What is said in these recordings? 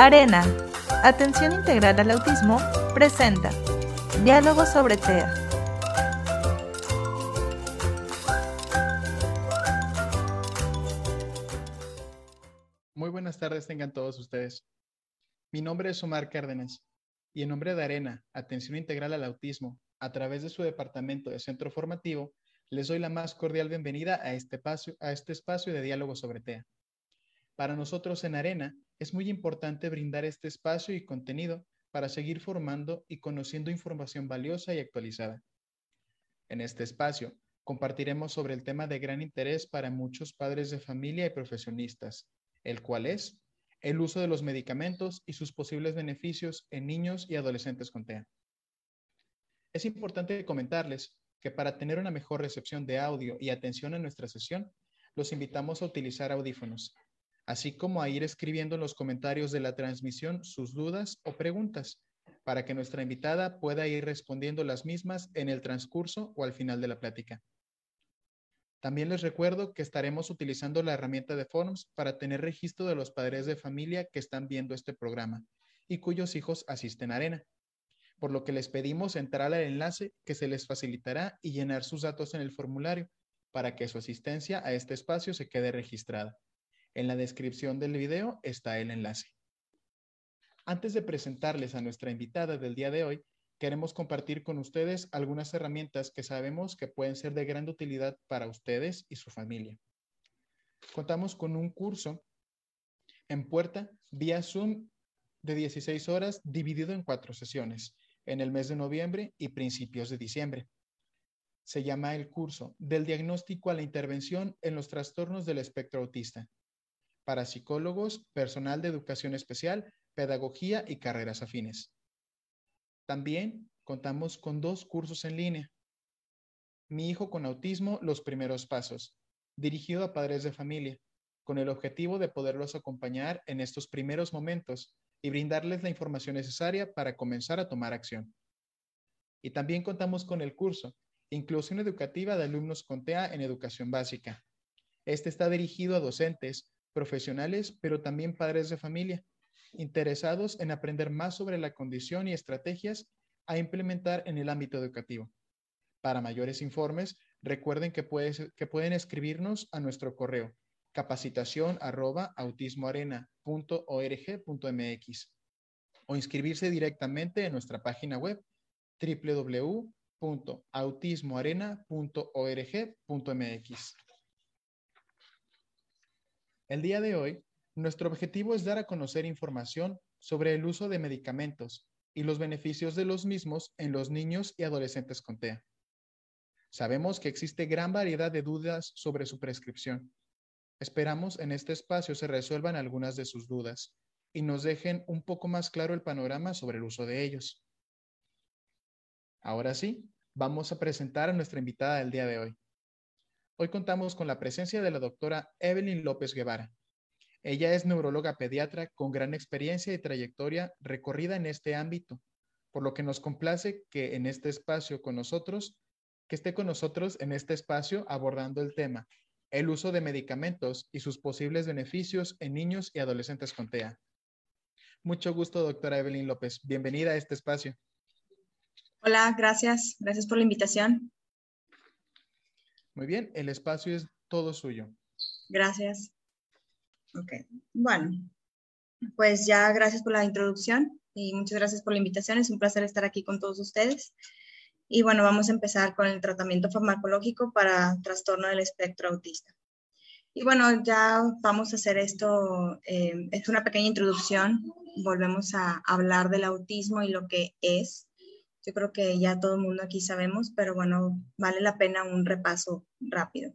Arena, Atención Integral al Autismo, presenta Diálogo sobre TEA. Muy buenas tardes tengan todos ustedes. Mi nombre es Omar Cárdenas y en nombre de Arena, Atención Integral al Autismo, a través de su departamento de centro formativo, les doy la más cordial bienvenida a este espacio, a este espacio de diálogo sobre TEA. Para nosotros en Arena es muy importante brindar este espacio y contenido para seguir formando y conociendo información valiosa y actualizada. En este espacio compartiremos sobre el tema de gran interés para muchos padres de familia y profesionistas, el cual es el uso de los medicamentos y sus posibles beneficios en niños y adolescentes con TEA. Es importante comentarles que para tener una mejor recepción de audio y atención en nuestra sesión, los invitamos a utilizar audífonos, así como a ir escribiendo en los comentarios de la transmisión sus dudas o preguntas para que nuestra invitada pueda ir respondiendo las mismas en el transcurso o al final de la plática. También les recuerdo que estaremos utilizando la herramienta de Forms para tener registro de los padres de familia que están viendo este programa y cuyos hijos asisten a Arena, por lo que les pedimos entrar al enlace que se les facilitará y llenar sus datos en el formulario para que su asistencia a este espacio se quede registrada. En la descripción del video está el enlace. Antes de presentarles a nuestra invitada del día de hoy, queremos compartir con ustedes algunas herramientas que sabemos que pueden ser de gran utilidad para ustedes y su familia. Contamos con un curso en puerta vía Zoom de 16 horas dividido en cuatro sesiones en el mes de noviembre y principios de diciembre. Se llama el curso del diagnóstico a la intervención en los trastornos del espectro autista para psicólogos, personal de educación especial, pedagogía y carreras afines. También contamos con dos cursos en línea. Mi hijo con autismo, los primeros pasos, dirigido a padres de familia, con el objetivo de poderlos acompañar en estos primeros momentos y brindarles la información necesaria para comenzar a tomar acción. Y también contamos con el curso Inclusión Educativa de Alumnos con TEA en Educación Básica. Este está dirigido a docentes, profesionales, pero también padres de familia, interesados en aprender más sobre la condición y estrategias a implementar en el ámbito educativo. Para mayores informes, recuerden que, pueden escribirnos a nuestro correo capacitación arroba autismoarena.org.mx o inscribirse directamente en nuestra página web www.autismoarena.org.mx. El día de hoy, nuestro objetivo es dar a conocer información sobre el uso de medicamentos y los beneficios de los mismos en los niños y adolescentes con TEA. Sabemos que existe gran variedad de dudas sobre su prescripción. Esperamos en este espacio se resuelvan algunas de sus dudas y nos dejen un poco más claro el panorama sobre el uso de ellos. Ahora sí, vamos a presentar a nuestra invitada del día de hoy. Hoy contamos con la presencia de la doctora Evelyn López Guevara. Ella es neuróloga pediatra con gran experiencia y trayectoria recorrida en este ámbito, por lo que nos complace que en este espacio con nosotros, que esté con nosotros en este espacio abordando el tema, el uso de medicamentos y sus posibles beneficios en niños y adolescentes con TEA. Mucho gusto, doctora Evelyn López. Bienvenida a este espacio. Hola, gracias. Gracias por la invitación. Muy bien, el espacio es todo suyo. Gracias. Ok, bueno, pues ya gracias por la introducción y muchas gracias por la invitación. Es un placer estar aquí con todos ustedes. Y bueno, vamos a empezar con el tratamiento farmacológico para trastorno del espectro autista. Y bueno, ya vamos a hacer esto, eh, es una pequeña introducción. Volvemos a hablar del autismo y lo que es yo creo que ya todo el mundo aquí sabemos, pero bueno, vale la pena un repaso rápido.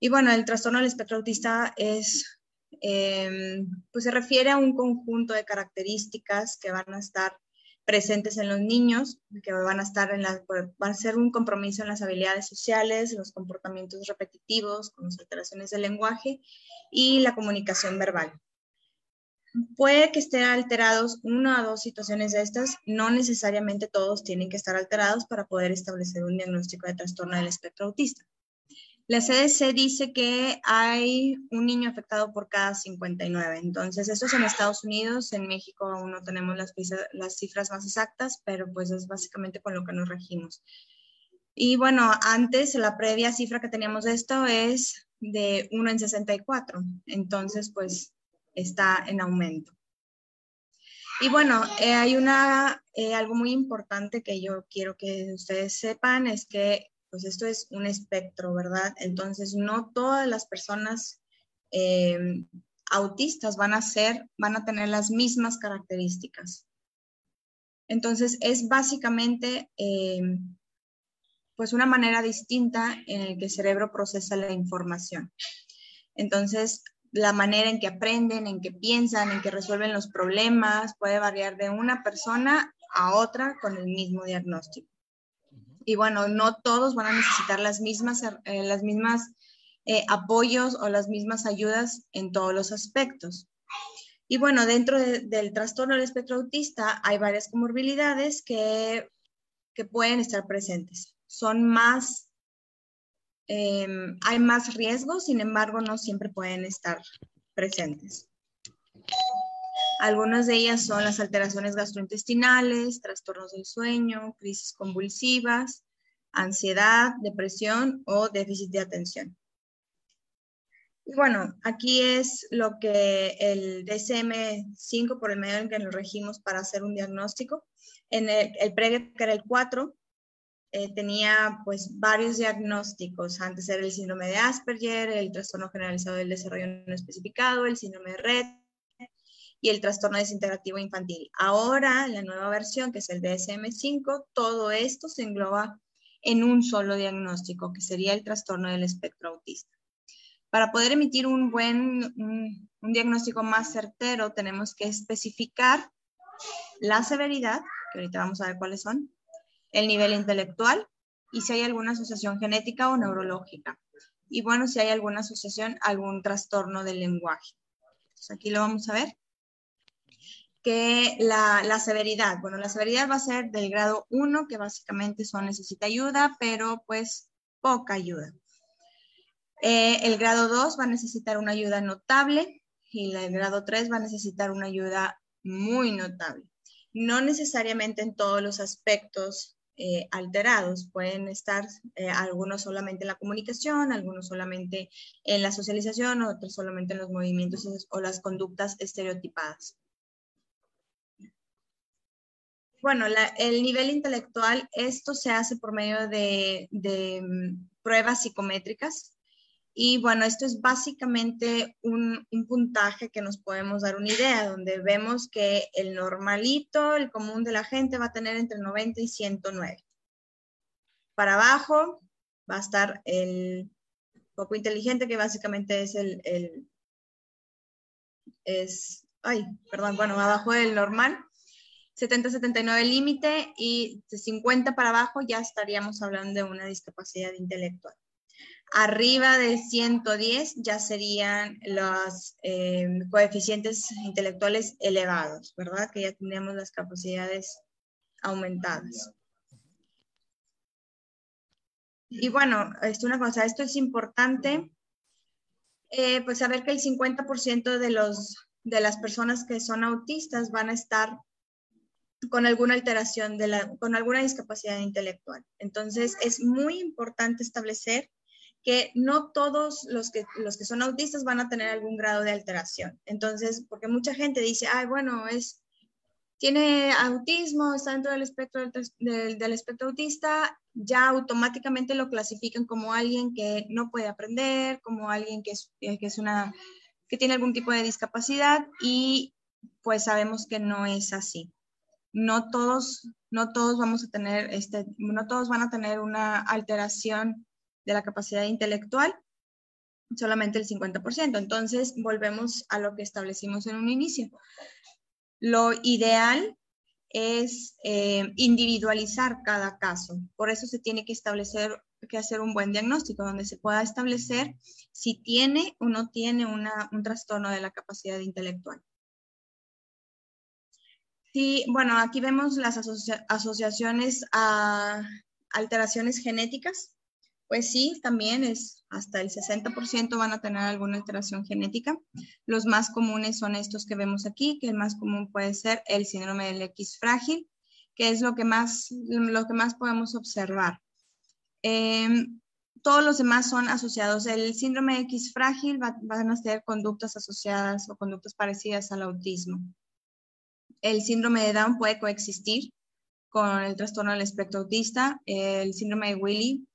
Y bueno, el trastorno del espectro autista es, em, pues se refiere a un conjunto de características que van a estar presentes en los niños, que van a estar en la, van a ser un compromiso en las habilidades sociales, los comportamientos repetitivos, con las alteraciones del lenguaje y la comunicación verbal. Puede que estén alterados una o dos situaciones de estas, no necesariamente todos tienen que estar alterados para poder establecer un diagnóstico de trastorno del espectro autista. La CDC dice que hay un niño afectado por cada 59. Entonces, esto es en Estados Unidos. En México aún no tenemos las, cifras más exactas, pero pues es básicamente con lo que nos regimos. Y bueno, antes la previa cifra que teníamos de esto es de 1 en 64. Entonces, pues está en aumento. Y bueno, eh, hay una, eh, algo muy importante que yo quiero que ustedes sepan, es que pues esto es un espectro, ¿verdad? Entonces, no todas las personas eh, autistas van a ser, van a tener las mismas características. Entonces, es básicamente pues una manera distinta en el que el cerebro procesa la información. Entonces, la manera en que aprenden, en que piensan, en que resuelven los problemas puede variar de una persona a otra con el mismo diagnóstico. Y bueno, no todos van a necesitar las mismas, eh, las mismas eh, apoyos o las mismas ayudas en todos los aspectos. Y bueno, dentro del trastorno del espectro autista hay varias comorbilidades que, que pueden estar presentes son más, em, hay más riesgos, sin embargo, no siempre pueden estar presentes. Algunas de ellas son las alteraciones gastrointestinales, trastornos del sueño, crisis convulsivas, ansiedad, depresión o déficit de atención. Y bueno, aquí es lo que el DSM-5 por el medio en que nos regimos para hacer un diagnóstico. En el, el que era el 4, eh, tenía pues varios diagnósticos. Antes era el síndrome de Asperger, el trastorno generalizado del desarrollo no especificado, el síndrome de Red y el trastorno desintegrativo infantil. Ahora, la nueva versión, que es el DSM-5, todo esto se engloba en un solo diagnóstico, que sería el trastorno del espectro autista. Para poder emitir un buen un diagnóstico más certero, tenemos que especificar la severidad, que ahorita vamos a ver cuáles son, el nivel intelectual y si hay alguna asociación genética o neurológica. Y bueno, si hay alguna asociación, algún trastorno del lenguaje. Entonces aquí lo vamos a ver. Que la, la severidad, bueno, la severidad va a ser del grado 1, que básicamente son necesita ayuda, pero pues poca ayuda. Eh, el grado 2 va a necesitar una ayuda notable y el grado 3 va a necesitar una ayuda muy notable. No necesariamente en todos los aspectos eh, alterados. Pueden estar eh, algunos solamente en la comunicación, algunos solamente en la socialización, otros solamente en los movimientos o las conductas estereotipadas. Bueno, el nivel intelectual, esto se hace por medio de, mm, pruebas psicométricas y bueno, esto es básicamente un, puntaje que nos podemos dar una idea, donde vemos que el normalito, el común de la gente va a tener entre 90 y 109. Para abajo va a estar el poco inteligente, que básicamente es el, el es, ay, perdón, bueno, abajo del normal. 70-79 límite y de 50 para abajo ya estaríamos hablando de una discapacidad intelectual. Arriba de 110 ya serían los eh, coeficientes intelectuales elevados, ¿verdad? Que ya tendríamos las capacidades aumentadas. Y bueno, esto, una cosa, esto es importante, eh, pues saber que el 50% de, los, de las personas que son autistas van a estar con alguna alteración, de la, con alguna discapacidad intelectual. Entonces, es muy importante establecer que no todos los que, los que son autistas van a tener algún grado de alteración. Entonces, porque mucha gente dice, ay, bueno, es, tiene autismo, está dentro del espectro, del, espectro autista, ya automáticamente lo clasifican como alguien que no puede aprender, como alguien que es, que es una, que tiene algún tipo de discapacidad y pues sabemos que no es así. No todos, no todos vamos a tener, este, no todos van a tener una alteración de la capacidad intelectual, solamente el 50%. Entonces, volvemos a lo que establecimos en un inicio. Lo ideal es eh, individualizar cada caso. Por eso se tiene que establecer, que hacer un buen diagnóstico donde se pueda establecer si tiene o no tiene un trastorno de la capacidad intelectual. Sí, bueno, aquí vemos las asociaciones a alteraciones genéticas Pues sí, también es hasta el 60% van a tener alguna alteración genética. Los más comunes son estos que vemos aquí, que el más común puede ser el síndrome del X frágil, que es lo que más, lo que más podemos observar. Em, todos los demás son asociados. El síndrome X frágil va, van a ser conductas asociadas o conductas parecidas al autismo. El síndrome de Down puede coexistir con el trastorno del espectro autista. El síndrome de Willy,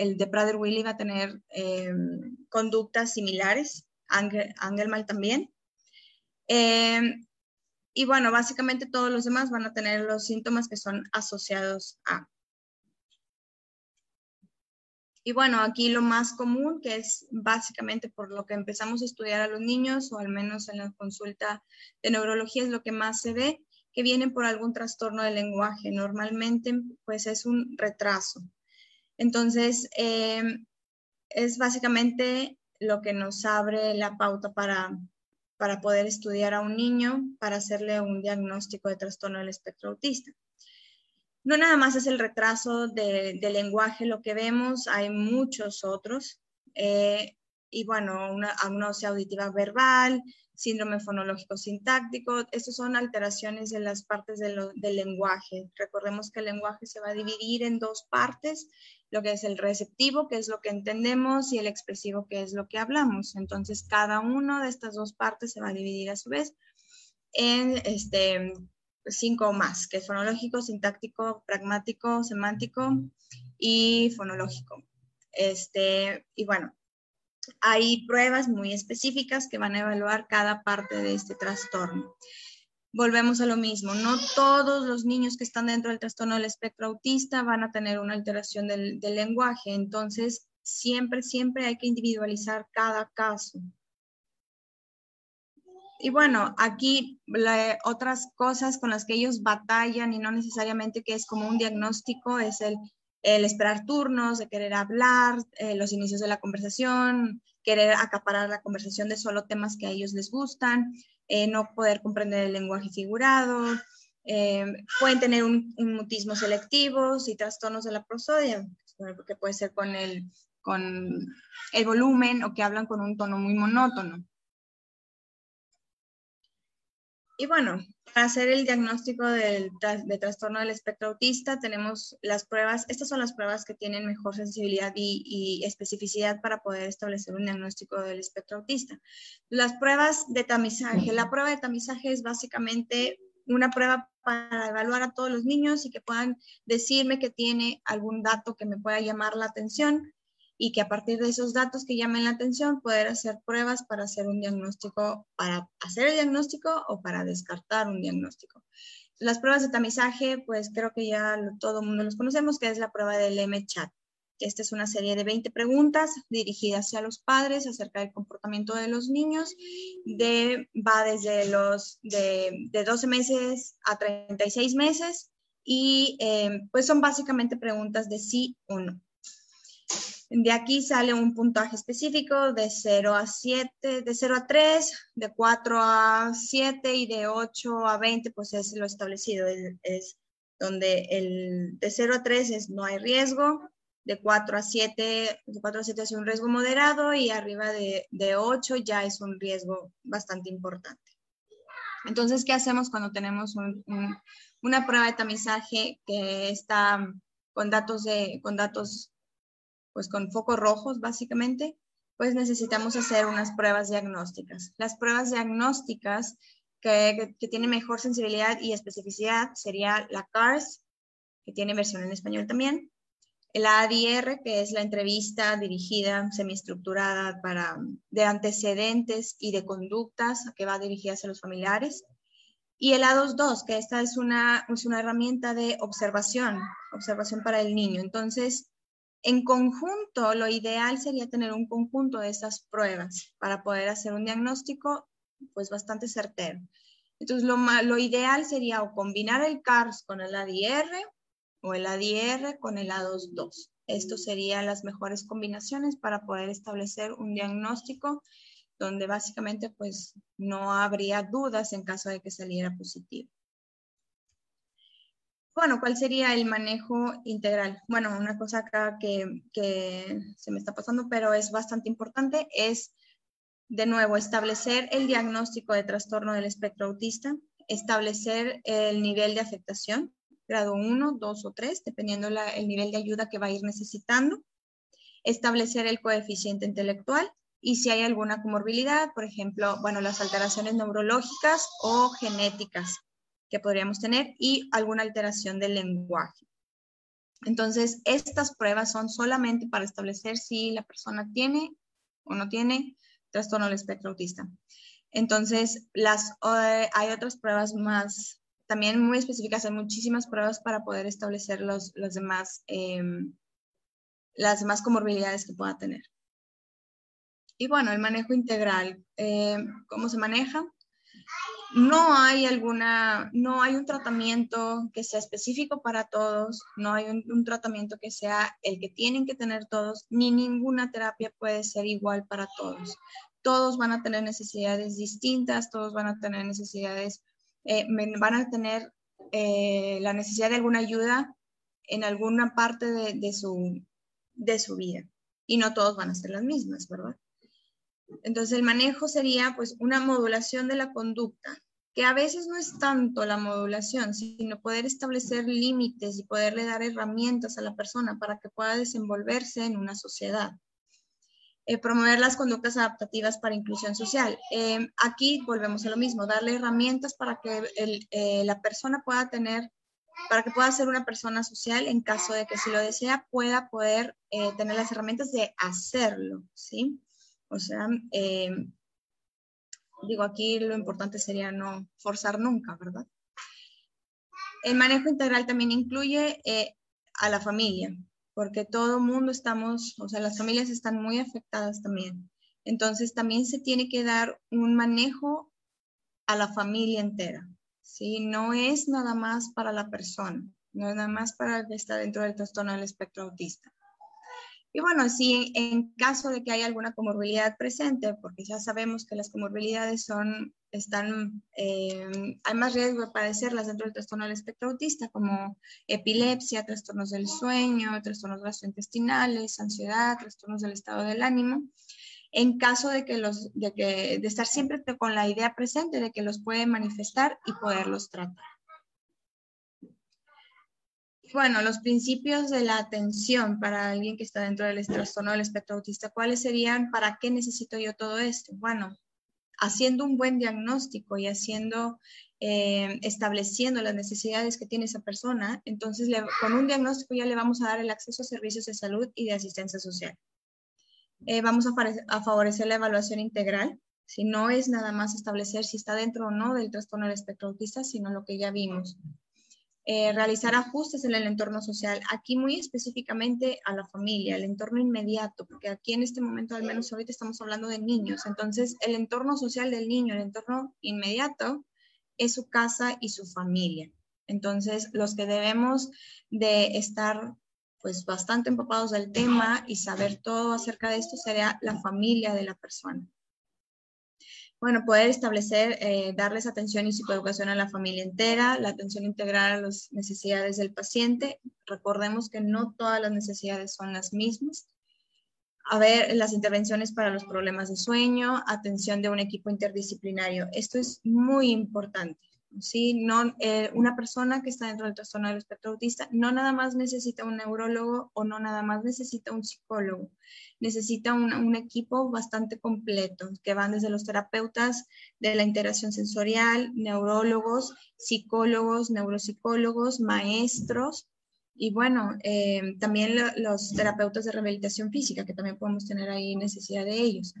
el de Prader-Willy va a tener em, conductas similares. Angelman también. Em, y bueno, básicamente todos los demás van a tener los síntomas que son asociados a. Y bueno, aquí lo más común, que es básicamente por lo que empezamos a estudiar a los niños, o al menos en la consulta de neurología, es lo que más se ve, que vienen por algún trastorno del lenguaje. Normalmente, pues es un retraso. Entonces, em, es básicamente lo que nos abre la pauta para, para poder estudiar a un niño, para hacerle un diagnóstico de trastorno del espectro autista no nada más es el retraso de, lenguaje lo que vemos, hay muchos otros. Eh, y bueno, una agnosia auditiva verbal, síndrome fonológico sintáctico, estos son alteraciones de las partes del lenguaje. Recordemos que el lenguaje se va a dividir en dos partes, lo que es el receptivo, que es lo que entendemos, y el expresivo, que es lo que hablamos. Entonces, cada una de estas dos partes se va a dividir a su vez en este, cinco más, que es fonológico, sintáctico, pragmático, semántico y fonológico. Este, y bueno, hay pruebas muy específicas que van a evaluar cada parte de este trastorno. Volvemos a lo mismo, no todos los niños que están dentro del trastorno del espectro autista van a tener una alteración del, del lenguaje, entonces siempre, siempre hay que individualizar cada caso. Y bueno, aquí otras cosas con las que ellos batallan y no necesariamente que es como un diagnóstico es el, esperar turnos, de querer hablar, eh, los inicios de la conversación, querer acaparar la conversación de solo temas que a ellos les gustan, eh, no poder comprender el lenguaje figurado, eh, pueden tener un, mutismo selectivo y trastornos de la prosodia, que puede ser con el, con el volumen o que hablan con un tono muy monótono. Y bueno, para hacer el diagnóstico del, de trastorno del espectro autista, tenemos las pruebas, estas son las pruebas que tienen mejor sensibilidad y, especificidad para poder establecer un diagnóstico del espectro autista. Las pruebas de tamizaje, la prueba de tamizaje es básicamente una prueba para evaluar a todos los niños y que puedan decirme que tiene algún dato que me pueda llamar la atención y que a partir de esos datos que llamen la atención poder hacer pruebas para hacer un diagnóstico, para hacer el diagnóstico o para descartar un diagnóstico. Las pruebas de tamizaje, pues creo que ya todo el mundo los conocemos, que es la prueba del M-Chat. Esta es una serie de 20 preguntas dirigidas hacia los padres acerca del comportamiento de los niños. De, va desde los de, de 12 meses a 36 meses y eh, pues son básicamente preguntas de sí o no. De aquí sale un puntaje específico de 0 a 7, de 0 a 3, de 4 a 7 y de 8 a 20, pues es lo establecido. Es, donde el de 0 a 3 es no hay riesgo, de 4 a 7, de 4 a 7 es un riesgo moderado y arriba de, de 8 ya es un riesgo bastante importante. Entonces, ¿qué hacemos cuando tenemos una prueba de tamizaje que está con datos, de, con datos pues con focos rojos básicamente, pues necesitamos hacer unas pruebas diagnósticas. Las pruebas diagnósticas que, que, tienen mejor sensibilidad y especificidad sería la CARS, que tiene versión en español también, el ADR, que es la entrevista dirigida, semiestructurada para, de antecedentes y de conductas que va dirigida hacia los familiares, y el A22, que esta es una, es una herramienta de observación, observación para el niño. Entonces, en conjunto, lo ideal sería tener un conjunto de esas pruebas para poder hacer un diagnóstico pues bastante certero. Entonces, lo, ideal sería o combinar el CARS con el ADR o el ADR con el A22. Estos serían las mejores combinaciones para poder establecer un diagnóstico donde básicamente pues no habría dudas en caso de que saliera positivo. Bueno, ¿cuál sería el manejo integral? Bueno, una cosa acá que, se me está pasando, pero es bastante importante, es de nuevo establecer el diagnóstico de trastorno del espectro autista, establecer el nivel de afectación, grado 1, 2 o 3, dependiendo el nivel de ayuda que va a ir necesitando, establecer el coeficiente intelectual y si hay alguna comorbilidad, por ejemplo, bueno, las alteraciones neurológicas o genéticas que podríamos tener y alguna alteración del lenguaje. Entonces, estas pruebas son solamente para establecer si la persona tiene o no tiene trastorno del espectro autista. Entonces, las, eh, hay otras pruebas más, también muy específicas, hay muchísimas pruebas para poder establecer los, los demás, em, las demás comorbilidades que pueda tener. Y bueno, el manejo integral, em, ¿cómo se maneja? No hay alguna, no hay un tratamiento que sea específico para todos, no hay un, tratamiento que sea el que tienen que tener todos, ni ninguna terapia puede ser igual para todos todos van a tener necesidades distintas, todos van a tener necesidades, eh, van a tener eh, la necesidad de alguna ayuda en alguna parte de, su, de su vida y no todos van a ser las mismas, ¿verdad? Entonces el manejo sería pues una modulación de la conducta, que a veces no es tanto la modulación, sino poder establecer límites y poderle dar herramientas a la persona para que pueda desenvolverse en una sociedad. Eh, promover las conductas adaptativas para inclusión social. Eh, aquí volvemos a lo mismo, darle herramientas para que eh, la persona pueda tener, para que pueda ser una persona social en caso de que si lo desea pueda poder tener las herramientas de hacerlo, ¿sí? O sea, digo, aquí lo importante sería no forzar nunca, ¿verdad? El manejo integral también incluye a la familia, porque todo mundo estamos, o sea, las familias están muy afectadas también. Entonces, también se tiene que dar un manejo a la familia entera, ¿sí? No es nada más para la persona, no es nada más para el que está dentro del trastorno del espectro autista. Y bueno, si en caso de que haya alguna comorbilidad presente, porque ya sabemos que las comorbilidades son, están, eh, hay más riesgo de padecerlas dentro del trastorno del espectro autista, como epilepsia, trastornos del sueño, trastornos gastrointestinales, ansiedad, trastornos del estado del ánimo. En caso de que los, de que, de estar siempre con la idea presente de que los puede manifestar y poderlos tratar. Bueno, los principios de la atención para alguien que está dentro del trastorno del espectro autista, ¿cuáles serían? ¿Para qué necesito yo todo esto? Bueno, haciendo un buen diagnóstico y haciendo, eh, estableciendo las necesidades que tiene esa persona, entonces con un diagnóstico ya le vamos a dar el acceso a servicios de salud y de asistencia social. Eh, vamos a, a, favorecer la evaluación integral, si no es nada más establecer si está dentro o no del trastorno del espectro autista, sino lo que ya vimos. Eh, realizar ajustes en el entorno social, aquí muy específicamente a la familia, el entorno inmediato, porque aquí en este momento, al menos ahorita estamos hablando de niños, entonces el entorno social del niño, el entorno inmediato es su casa y su familia. Entonces, los que debemos de estar pues bastante empapados del tema y saber todo acerca de esto sería la familia de la persona. Bueno, poder establecer, eh, darles atención y psicoeducación a la familia entera, la atención integral a las necesidades del paciente. Recordemos que no todas las necesidades son las mismas. A ver, las intervenciones para los problemas de sueño, atención de un equipo interdisciplinario. Esto es muy importante. ¿Sí? No, eh, una persona que está dentro del trastorno del espectro autista no nada más necesita un neurólogo o no nada más necesita un psicólogo, necesita un, equipo bastante completo, que van desde los terapeutas de la integración sensorial, neurólogos, psicólogos, neuropsicólogos, maestros, y bueno, eh, también los terapeutas de rehabilitación física, que también podemos tener ahí necesidad de ellos.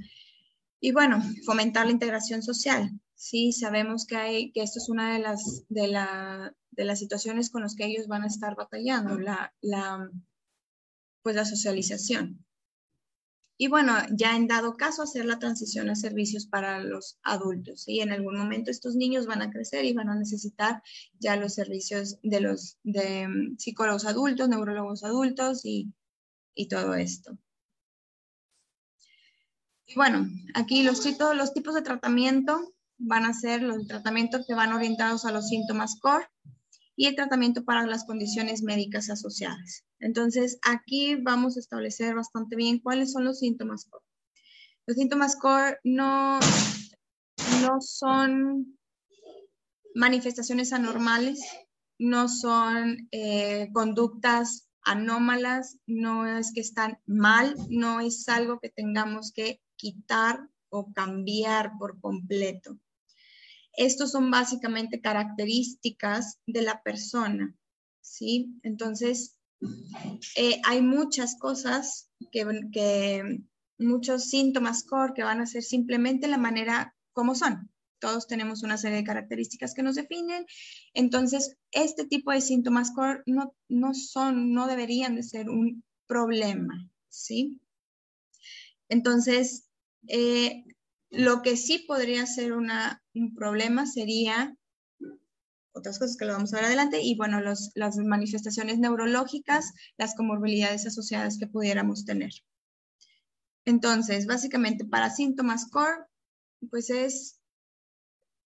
Y bueno, fomentar la integración social. Sí, sabemos que, hay, que esto es una de las, de, la, de las situaciones con las que ellos van a estar batallando, la, la, pues la socialización. Y bueno, ya en dado caso, hacer la transición a servicios para los adultos. Y en algún momento estos niños van a crecer y van a necesitar ya los servicios de los de mm, psicólogos adultos, neurólogos adultos y, y todo esto. Bueno, aquí los, los tipos de tratamiento van a ser los tratamientos que van orientados a los síntomas core y el tratamiento para las condiciones médicas asociadas. Entonces, aquí vamos a establecer bastante bien cuáles son los síntomas core. Los síntomas core no, no son manifestaciones anormales, no son eh, conductas anómalas, no es que están mal, no es algo que tengamos que quitar o cambiar por completo. Estos son básicamente características de la persona, ¿sí? Entonces, eh, hay muchas cosas que, muchos síntomas core que van a ser simplemente la manera como son. Todos tenemos una serie de características que nos definen. Entonces, este tipo de síntomas core no, no son, no deberían de ser un problema, ¿sí? Entonces, eh, lo que sí podría ser un problema sería otras cosas que lo vamos a ver adelante y bueno, las manifestaciones neurológicas, las comorbilidades asociadas que pudiéramos tener. Entonces, básicamente para síntomas core, pues es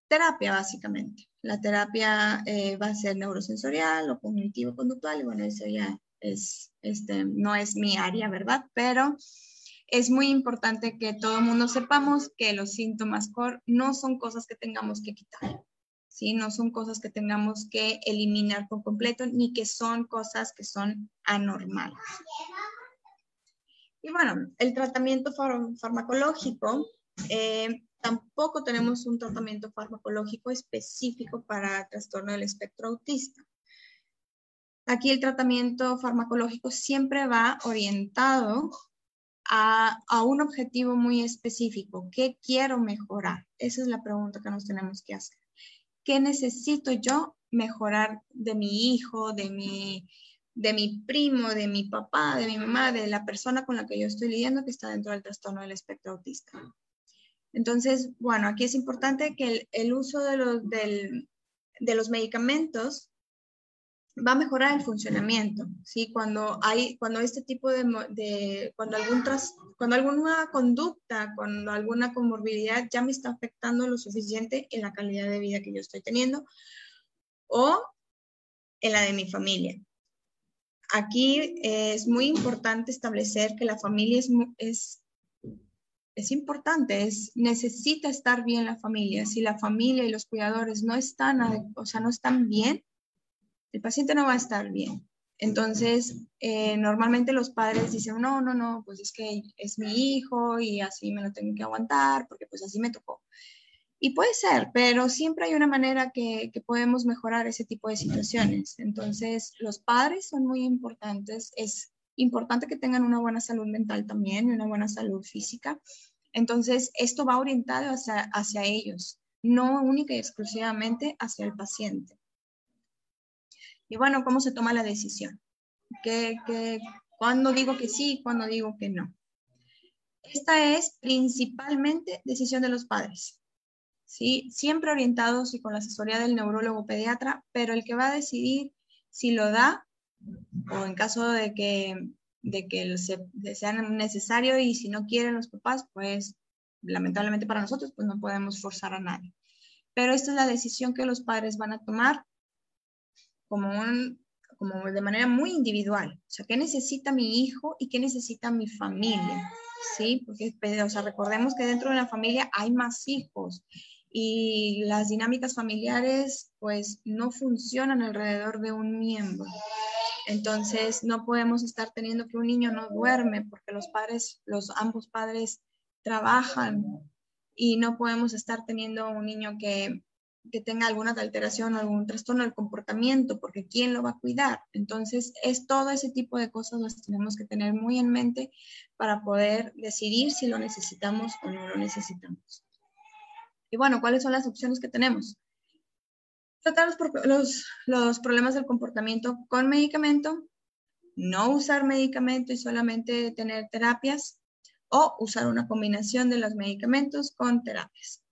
terapia básicamente. La terapia eh, va a ser neurosensorial o cognitivo-conductual y bueno, eso ya es, este, no es mi área, ¿verdad? Pero es muy importante que todo el mundo sepamos que los síntomas core no son cosas que tengamos que quitar, ¿sí? No son cosas que tengamos que eliminar por completo, ni que son cosas que son anormales. Y bueno, el tratamiento farmacológico, eh, tampoco tenemos un tratamiento farmacológico específico para trastorno del espectro autista. Aquí el tratamiento farmacológico siempre va orientado a, un objetivo muy específico. ¿Qué quiero mejorar? Esa es la pregunta que nos tenemos que hacer. ¿Qué necesito yo mejorar de mi hijo, de mi, de mi primo, de mi papá, de mi mamá, de la persona con la que yo estoy lidiando que está dentro del trastorno del espectro autista? Entonces, bueno, aquí es importante que el, uso de los, de los medicamentos va a mejorar el funcionamiento, ¿sí? Cuando hay, cuando este tipo de, cuando, algún cuando alguna conducta, cuando alguna comorbilidad ya me está afectando lo suficiente en la calidad de vida que yo estoy teniendo o en la de mi familia. Aquí es muy importante establecer que la familia es, es, es importante, es, necesita estar bien la familia. Si la familia y los cuidadores no están, o sea, no están bien, el paciente no va a estar bien. Entonces, eh, normalmente los padres dicen, no, no, no, pues es que es mi hijo y así me lo tengo que aguantar porque pues así me tocó. Y puede ser, pero siempre hay una manera que, que podemos mejorar ese tipo de situaciones. Entonces, los padres son muy importantes. Es importante que tengan una buena salud mental también y una buena salud física. Entonces, esto va orientado hacia, hacia ellos, no única y exclusivamente hacia el paciente. Y bueno, ¿cómo se toma la decisión? ¿Qué, qué, cuándo digo que sí, cuándo digo que no? Esta es principalmente decisión de los padres. ¿sí? Siempre orientados y con la asesoría del neurólogo pediatra, pero el que va a decidir si lo da o en caso de que, de que sea necesario y si no quieren los papás, pues lamentablemente para nosotros, pues no podemos forzar a nadie. Pero esta es la decisión que los padres van a tomar como, como de manera muy individual. O sea, ¿qué necesita mi hijo y qué necesita mi familia? ¿Sí? Porque, o sea, recordemos que dentro de la familia hay más hijos y las dinámicas familiares pues no funcionan alrededor de un miembro. Entonces, no podemos estar teniendo que un niño no duerme porque los padres, los ambos padres trabajan y no podemos estar teniendo un niño que que tenga alguna alteración o algún trastorno del comportamiento, porque ¿quién lo va a cuidar? Entonces, es todo ese tipo de cosas las tenemos que tener muy en mente para poder decidir si lo necesitamos o no lo necesitamos. Y bueno, ¿cuáles son las opciones que tenemos? Tratar los, los, los problemas del comportamiento con medicamento, no usar medicamento y solamente tener terapias, o usar una combinación de los medicamentos con terapias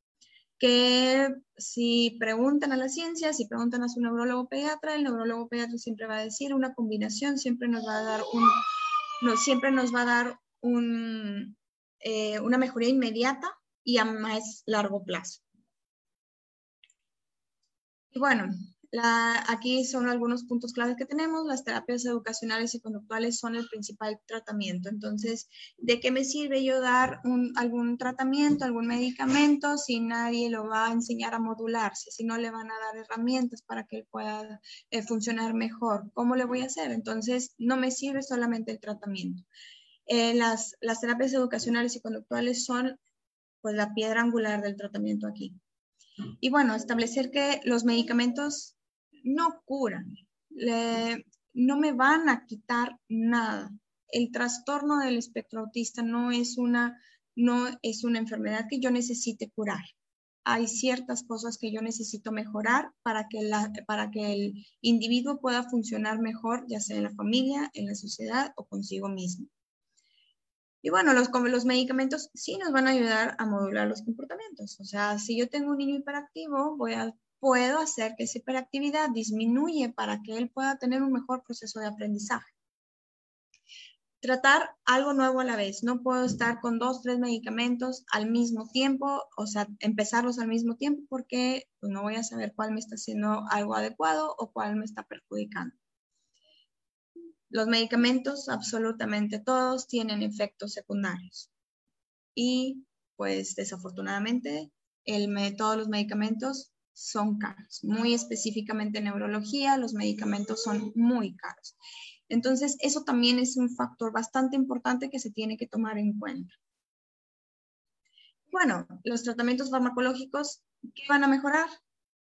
que si preguntan a la ciencia, si preguntan a su neurólogo pediatra, el neurólogo pediatra siempre va a decir una combinación, siempre nos va a dar un, no, siempre nos va a dar un, eh, una mejoría inmediata y a más largo plazo. Y bueno, aquí son algunos puntos claves que tenemos. Las terapias educacionales y conductuales son el principal tratamiento. Entonces, ¿de qué me sirve yo dar algún tratamiento, algún medicamento si nadie lo va a enseñar a modularse, si no le van a dar herramientas para que él pueda eh, funcionar mejor? ¿Cómo le voy a hacer? Entonces, no me sirve solamente el tratamiento. Eh, las, las terapias educacionales y conductuales son pues la piedra angular del tratamiento aquí. Y bueno, establecer que los medicamentos no curan, no me van a quitar nada. El trastorno del espectro autista no es una, no es una enfermedad que yo necesite curar. Hay ciertas cosas que yo necesito mejorar para que, para que el individuo pueda funcionar mejor, ya sea en la familia, en la sociedad o consigo mismo. Y bueno, los, los medicamentos sí nos van a ayudar a modular los comportamientos. O sea, si yo tengo un niño hiperactivo, voy a, puedo hacer que esa hiperactividad disminuye para que él pueda tener un mejor proceso de aprendizaje. Tratar algo nuevo a la vez. No puedo estar con dos, tres medicamentos al mismo tiempo, o sea, empezarlos al mismo tiempo porque pues, no voy a saber cuál me está haciendo algo adecuado o cuál me está perjudicando. Los medicamentos, absolutamente todos, tienen efectos secundarios. Y pues desafortunadamente, el, todos los medicamentos son caros. Muy específicamente en neurología, los medicamentos son muy caros. Entonces, eso también es un factor bastante importante que se tiene que tomar en cuenta. Bueno, los tratamientos farmacológicos, ¿qué van a mejorar?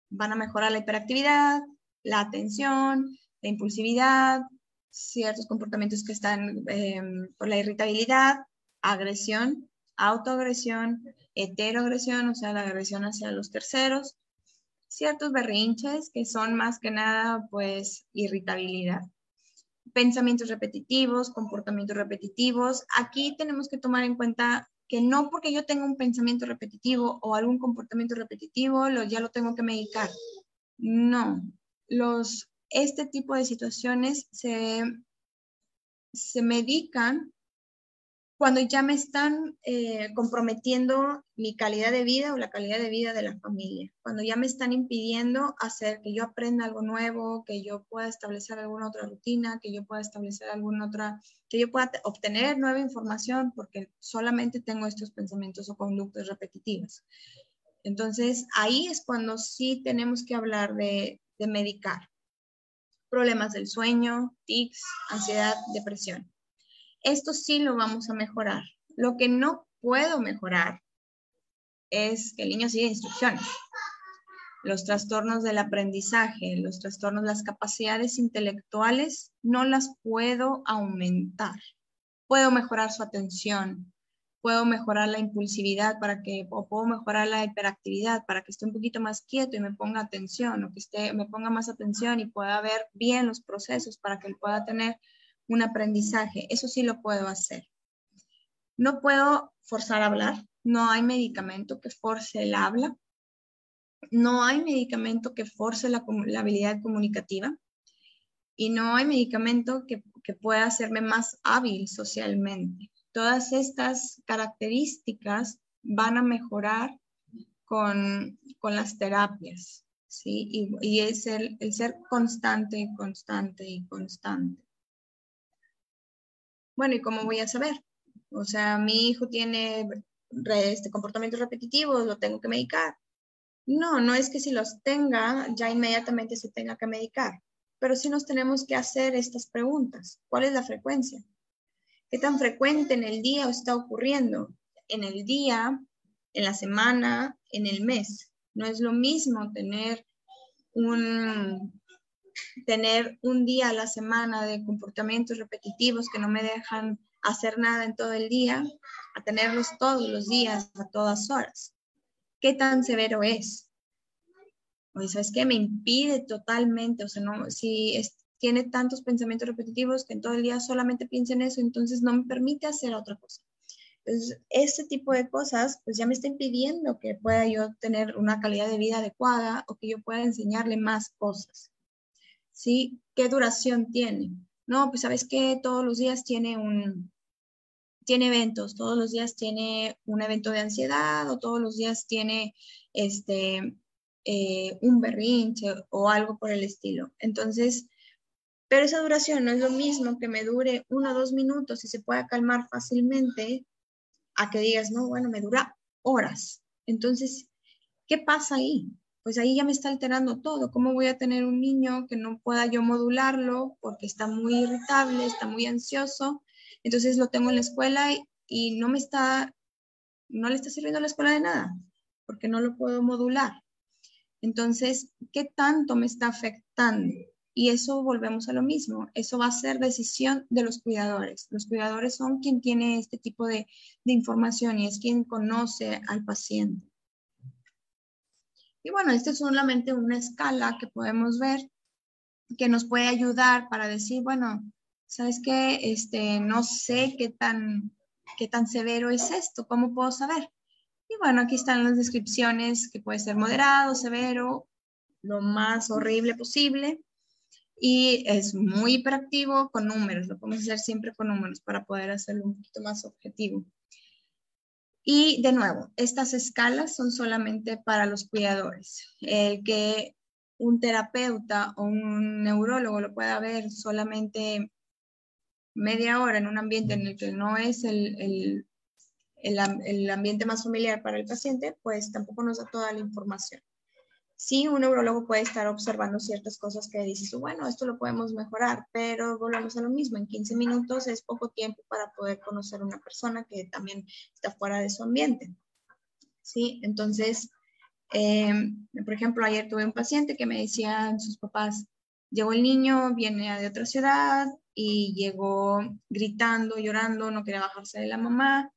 Van a mejorar la hiperactividad, la atención, la impulsividad, ciertos comportamientos que están em, por la irritabilidad, agresión, autoagresión, heteroagresión, o sea, la agresión hacia los terceros, ciertos berrinches que son más que nada, pues, irritabilidad. Pensamientos repetitivos, comportamientos repetitivos. Aquí tenemos que tomar en cuenta que no porque yo tenga un pensamiento repetitivo o algún comportamiento repetitivo, lo, ya lo tengo que medicar. No, los este tipo de situaciones se, se medican cuando ya me están eh, comprometiendo mi calidad de vida o la calidad de vida de la familia, cuando ya me están impidiendo hacer que yo aprenda algo nuevo, que yo pueda establecer alguna otra rutina, que yo pueda establecer alguna otra, que yo pueda obtener nueva información porque solamente tengo estos pensamientos o conductas repetitivas. Entonces, ahí es cuando sí tenemos que hablar de, de medicar problemas del sueño, tics, ansiedad, depresión. Esto sí lo vamos a mejorar. Lo que no puedo mejorar es que el niño siga instrucciones. Los trastornos del aprendizaje, los trastornos, las capacidades intelectuales, no las puedo aumentar. Puedo mejorar su atención, puedo mejorar la impulsividad para que, o puedo mejorar la hiperactividad para que esté un poquito más quieto y me ponga atención, o que esté, me ponga más atención y pueda ver bien los procesos para que él pueda tener un aprendizaje. Eso sí lo puedo hacer. No puedo forzar a hablar, no hay medicamento que force el habla, no hay medicamento que force la, habilidad comunicativa y no hay medicamento que, que pueda hacerme más hábil socialmente. Todas estas características van a mejorar con, las terapias, ¿sí? Y, es el, ser constante, constante y constante. Bueno, ¿y cómo voy a saber? O sea, mi hijo tiene este, comportamientos repetitivos, lo tengo que medicar. No, no es que si los tenga, ya inmediatamente se tenga que medicar, pero sí nos tenemos que hacer estas preguntas. ¿Cuál es la frecuencia? ¿Qué tan frecuente en el día está ocurriendo? En el día, en la semana, en el mes. No es lo mismo tener un, tener un día a la semana de comportamientos repetitivos que no me dejan hacer nada en todo el día, a tenerlos todos los días, a todas horas. ¿Qué tan severo es? O ¿sabes qué? Me impide totalmente, o sea, no, si es, tiene tantos pensamientos repetitivos que en todo el día solamente piensa en eso, entonces no me permite hacer otra cosa. Entonces, ese tipo de cosas, pues ya me está impidiendo que pueda yo tener una calidad de vida adecuada o que yo pueda enseñarle más cosas. ¿Sí? ¿Qué duración tiene? No, pues sabes que todos los días tiene un, tiene eventos, todos los días tiene un evento de ansiedad o todos los días tiene este, eh, un berrinche o algo por el estilo. Entonces, pero esa duración no es lo mismo que me dure uno o dos minutos y se pueda calmar fácilmente a que digas, no, bueno, me dura horas. Entonces, ¿qué pasa ahí? Pues ahí ya me está alterando todo. ¿Cómo voy a tener un niño que no pueda yo modularlo porque está muy irritable, está muy ansioso? Entonces lo tengo en la escuela y, no me está, no le está sirviendo a la escuela de nada porque no lo puedo modular. Entonces, ¿qué tanto me está afectando? Y eso volvemos a lo mismo, eso va a ser decisión de los cuidadores. Los cuidadores son quien tiene este tipo de, información y es quien conoce al paciente. Y bueno, esta es solamente una escala que podemos ver que nos puede ayudar para decir, bueno, ¿sabes qué? Este, no sé qué tan, qué tan severo es esto, ¿cómo puedo saber? Y bueno, aquí están las descripciones que puede ser moderado, severo, lo más horrible posible y es muy hiperactivo con números, lo podemos hacer siempre con números para poder hacerlo un poquito más objetivo. Y de nuevo, estas escalas son solamente para los cuidadores. El que un terapeuta o un neurólogo lo pueda ver solamente media hora en un ambiente en el que no es el, el, el, el ambiente más familiar para el paciente, pues tampoco nos da toda la información sí, un neurólogo puede estar observando ciertas cosas que dices, bueno, esto lo podemos mejorar, pero volvemos a lo mismo, en 15 minutos es poco tiempo para poder conocer a una persona que también está fuera de su ambiente. Sí, entonces, em, por ejemplo, ayer tuve un paciente que me decían sus papás, llegó el niño, viene de otra ciudad y llegó gritando, llorando, no quería bajarse de la mamá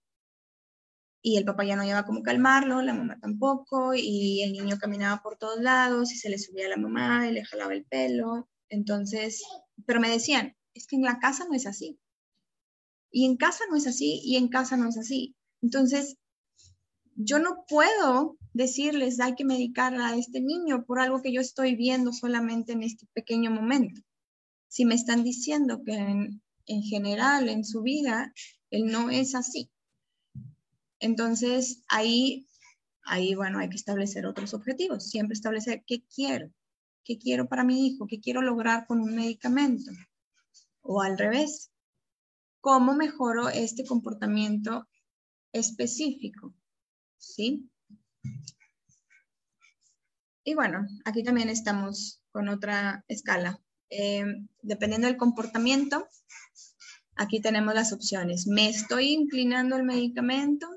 y el papá ya no llevaba cómo calmarlo, la mamá tampoco, y el niño caminaba por todos lados y se le subía a la mamá y le jalaba el pelo. Entonces, pero me decían, es que en la casa no es así. Y en casa no es así, y en casa no es así. Entonces, yo no puedo decirles, hay que medicar a este niño por algo que yo estoy viendo solamente en este pequeño momento. Si me están diciendo que en general, en su vida, él no es así entonces, ahí, ahí, bueno, hay que establecer otros objetivos. Siempre establecer qué quiero, qué quiero para mi hijo, qué quiero lograr con un medicamento. O al revés, cómo mejoro este comportamiento específico. ¿Sí? Y bueno, aquí también estamos con otra escala. Eh, dependiendo del comportamiento, aquí tenemos las opciones. ¿Me estoy inclinando al medicamento?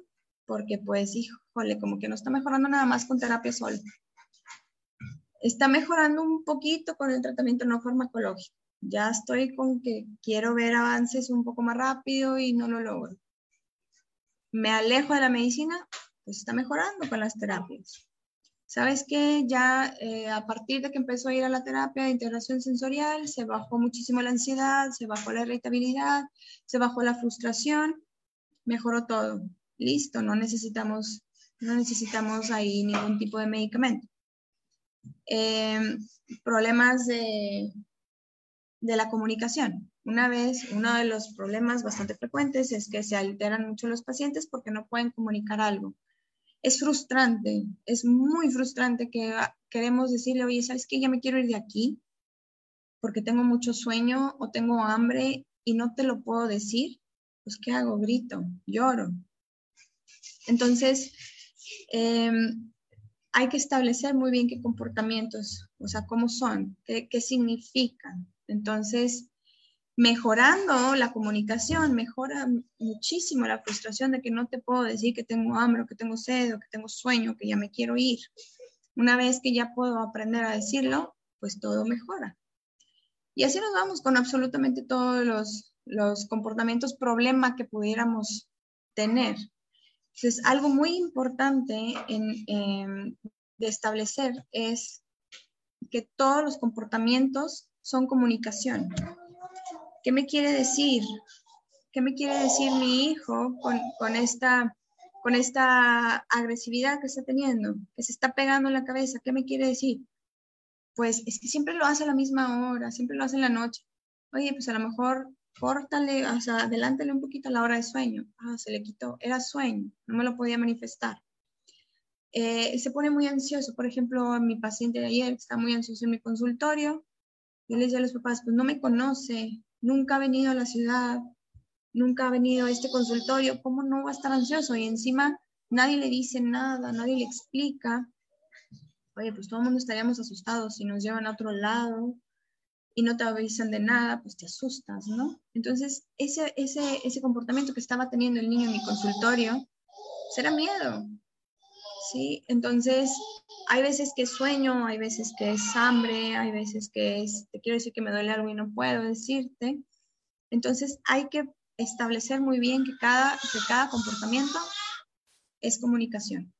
Porque pues, híjole, como que no está mejorando nada más con terapia sol. Está mejorando un poquito con el tratamiento no farmacológico. Ya estoy con que quiero ver avances un poco más rápido y no lo logro. Me alejo de la medicina, pues está mejorando con las terapias. ¿Sabes qué? Ya eh, a partir de que empezó a ir a la terapia de integración sensorial, se bajó muchísimo la ansiedad, se bajó la irritabilidad, se bajó la frustración, mejoró todo listo, no necesitamos, no necesitamos ahí ningún tipo de medicamento. Em, problemas de, de la comunicación. Una vez, uno de los problemas bastante frecuentes es que se alteran mucho los pacientes porque no pueden comunicar algo. Es frustrante, es muy frustrante que queremos decirle, oye, ¿sabes qué? Ya me quiero ir de aquí porque tengo mucho sueño o tengo hambre y no te lo puedo decir. Pues, ¿qué hago? Grito, lloro, entonces, em, hay que establecer muy bien qué comportamientos, o sea, cómo son, qué, significan. Entonces, mejorando la comunicación, mejora muchísimo la frustración de que no te puedo decir que tengo hambre, o que tengo sed, que tengo sueño, que ya me quiero ir. Una vez que ya puedo aprender a decirlo, pues todo mejora. Y así nos vamos con absolutamente todos los, los comportamientos problema que pudiéramos tener. Entonces, algo muy importante em, de establecer es que todos los comportamientos son comunicación. ¿Qué me quiere decir? ¿Qué me quiere decir mi hijo con, esta, con esta agresividad que está teniendo? Que se está pegando en la cabeza. ¿Qué me quiere decir? Pues es que siempre lo hace a la misma hora, siempre lo hace en la noche. Oye, pues a lo mejor córtale, o sea, adelántale un poquito a la hora de sueño. Ah, se le quitó, era sueño, no me lo podía manifestar. eh, se pone muy ansioso. Por ejemplo, mi paciente de ayer está muy ansioso en mi consultorio. Yo le decía a los papás, pues no me conoce, nunca ha venido a la ciudad, nunca ha venido a este consultorio, ¿cómo no va a estar ansioso? Y encima nadie le dice nada, nadie le explica. Oye, pues todo el mundo estaríamos asustados si nos llevan a otro lado y no te avisan de nada, pues te asustas, ¿no? Entonces, ese, ese, ese comportamiento que estaba teniendo el niño en mi consultorio, será pues miedo, ¿sí? Entonces, hay veces que sueño, hay veces que es hambre, hay veces que es, te quiero decir que me duele algo y no puedo decirte. Entonces, hay que establecer muy bien que cada, que cada comportamiento es comunicación.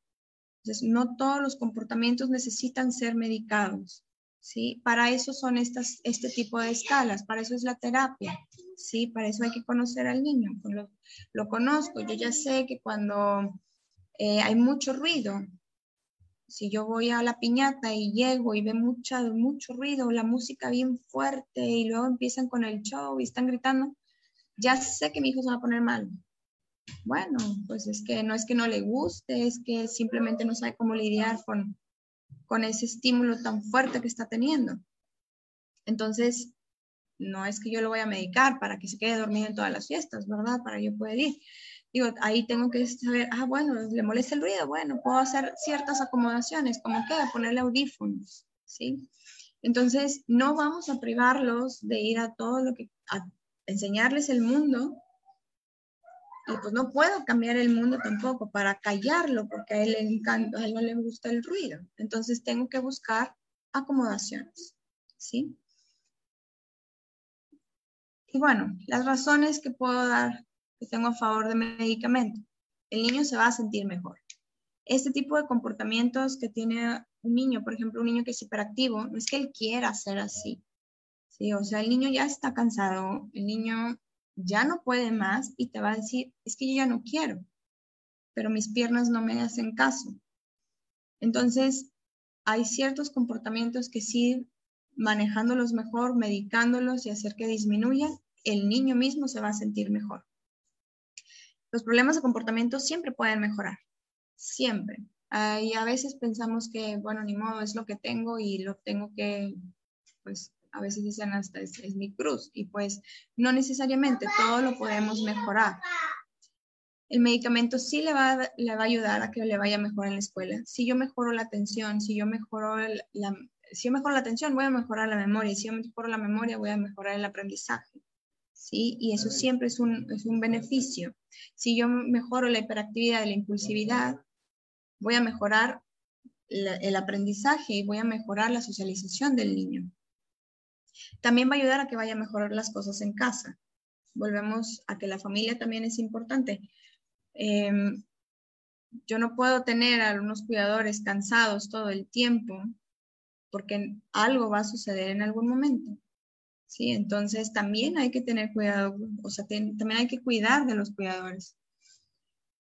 Entonces, no todos los comportamientos necesitan ser medicados, ¿sí? Para eso son estas, este tipo de escalas, para eso es la terapia, ¿sí? Para eso hay que conocer al niño. Pues lo, conozco, yo ya sé que cuando eh, hay mucho ruido, si yo voy a la piñata y llego y ve mucha, mucho ruido, la música bien fuerte y luego empiezan con el show y están gritando, ya sé que mi hijo se va a poner mal. Bueno, pues es que no es que no le guste, es que simplemente no sabe cómo lidiar con, con ese estímulo tan fuerte que está teniendo. Entonces, no es que yo lo voy a medicar para que se quede dormido en todas las fiestas, ¿verdad? Para yo poder ir. Digo, ahí tengo que saber, ah, bueno, le molesta el ruido, bueno, puedo hacer ciertas acomodaciones, como que ponerle audífonos, ¿sí? Entonces, no vamos a privarlos de ir a todo lo que, a enseñarles el mundo, y pues no puedo cambiar el mundo tampoco para callarlo, porque a él le encanta, a él no le gusta el ruido. Entonces, tengo que buscar acomodaciones, ¿sí? Y bueno, las razones que puedo dar que tengo a favor de medicamento, el niño se va a sentir mejor. Este tipo de comportamientos que tiene un niño, por ejemplo, un niño que es hiperactivo, no es que él quiera ser así. ¿sí? O sea, el niño ya está cansado, el niño ya no puede más y te va a decir, es que yo ya no quiero, pero mis piernas no me hacen caso. Entonces, hay ciertos comportamientos que sí, manejándolos mejor, medicándolos y hacer que disminuyan, el niño mismo se va a sentir mejor. Los problemas de comportamiento siempre pueden mejorar, siempre. y a veces pensamos que, bueno, ni modo, es lo que tengo y lo tengo que, pues a veces dicen hasta es, mi cruz y pues no necesariamente, todo lo podemos mejorar. El medicamento sí le va, le va a ayudar a que le vaya mejor en la escuela. Si yo mejoro la atención, si yo mejoro la, si yo mejoro la atención, voy a mejorar la memoria. Si yo mejoro la memoria, voy a mejorar el aprendizaje. ¿sí? Y eso siempre es un, es un beneficio. Si yo mejoro la hiperactividad y la impulsividad, voy a mejorar el aprendizaje y voy a mejorar la socialización del niño. También va a ayudar a que vaya a mejorar las cosas en casa. Volvemos a que la familia también es importante. Em, yo no puedo tener a unos cuidadores cansados todo el tiempo porque algo va a suceder en algún momento. ¿sí? Entonces también hay que tener cuidado, o sea, también hay que cuidar de los cuidadores.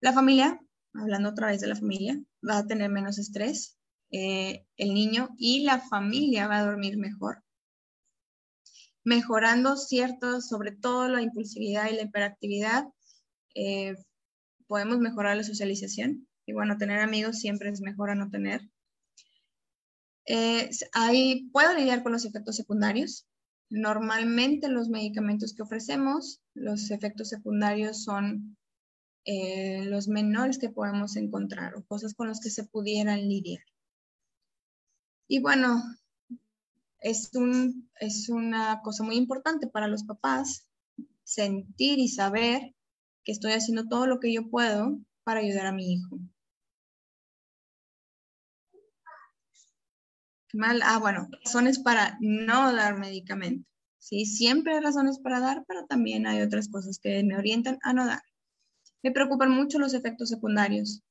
La familia, hablando otra vez de la familia, va a tener menos estrés, eh, el niño y la familia va a dormir mejor. Mejorando cierto, sobre todo la impulsividad y la hiperactividad, eh, podemos mejorar la socialización. Y bueno, tener amigos siempre es mejor a no tener. Eh, puedo lidiar con los efectos secundarios, Normalmente los medicamentos que ofrecemos, los efectos secundarios son eh, los menores que podemos encontrar o cosas con las que se pudieran lidiar. Y bueno, es, un, es una cosa muy importante para los papás sentir y saber que estoy haciendo todo lo que yo puedo para ayudar a mi hijo. mal. Ah, bueno, razones para no dar medicamento. Sí, siempre hay razones para dar, pero también hay otras cosas que me orientan a no dar. Me preocupan mucho los efectos secundarios.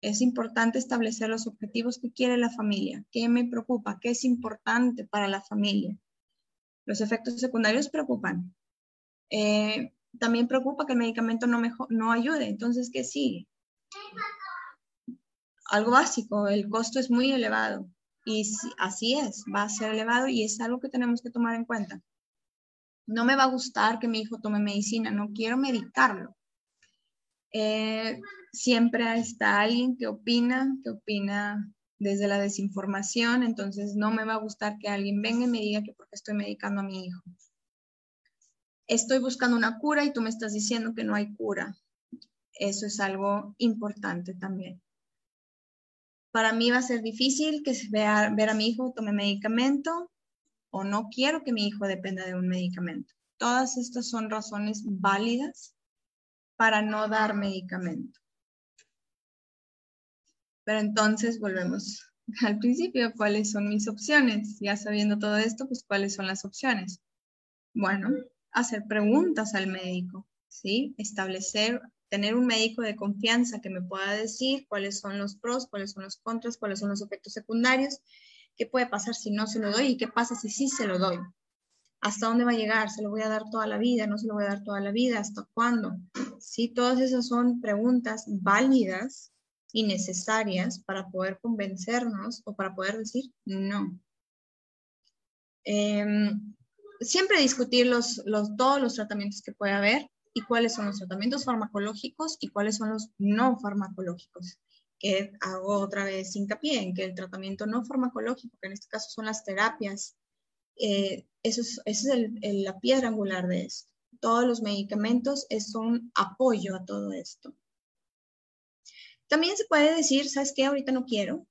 Es importante establecer los objetivos que quiere la familia. ¿Qué me preocupa? ¿Qué es importante para la familia? Los efectos secundarios preocupan. Eh, también preocupa que el medicamento no, no ayude. Entonces, ¿qué sigue? Algo básico, el costo es muy elevado. Y así es, va a ser elevado y es algo que tenemos que tomar en cuenta. No me va a gustar que mi hijo tome medicina, no quiero medicarlo. Eh, siempre está alguien que opina, que opina desde la desinformación, entonces no me va a gustar que alguien venga y me diga que porque estoy medicando a mi hijo. Estoy buscando una cura y tú me estás diciendo que no hay cura. Eso es algo importante también. Para mí va a ser difícil que vea, ver a mi hijo tome medicamento o no quiero que mi hijo dependa de un medicamento. Todas estas son razones válidas para no dar medicamento. Pero entonces volvemos al principio, ¿cuáles son mis opciones? Ya sabiendo todo esto, pues ¿cuáles son las opciones? Bueno, hacer preguntas al médico, ¿sí? Establecer, tener un médico de confianza que me pueda decir cuáles son los pros, cuáles son los contras, cuáles son los efectos secundarios, qué puede pasar si no se lo doy y qué pasa si sí se lo doy. ¿Hasta dónde va a llegar? ¿Se lo voy a dar toda la vida? ¿No se lo voy a dar toda la vida? ¿Hasta cuándo? Sí, todas esas son preguntas válidas y necesarias para poder convencernos o para poder decir no. Em, siempre discutir los, los, todos los tratamientos que puede haber y cuáles son los tratamientos farmacológicos y cuáles son los no farmacológicos. Que hago otra vez hincapié en que el tratamiento no farmacológico, que en este caso son las terapias, eh, eso es, esa es la piedra angular de esto. Todos los medicamentos es un apoyo a todo esto. También se puede decir, ¿sabes qué? Ahorita no quiero.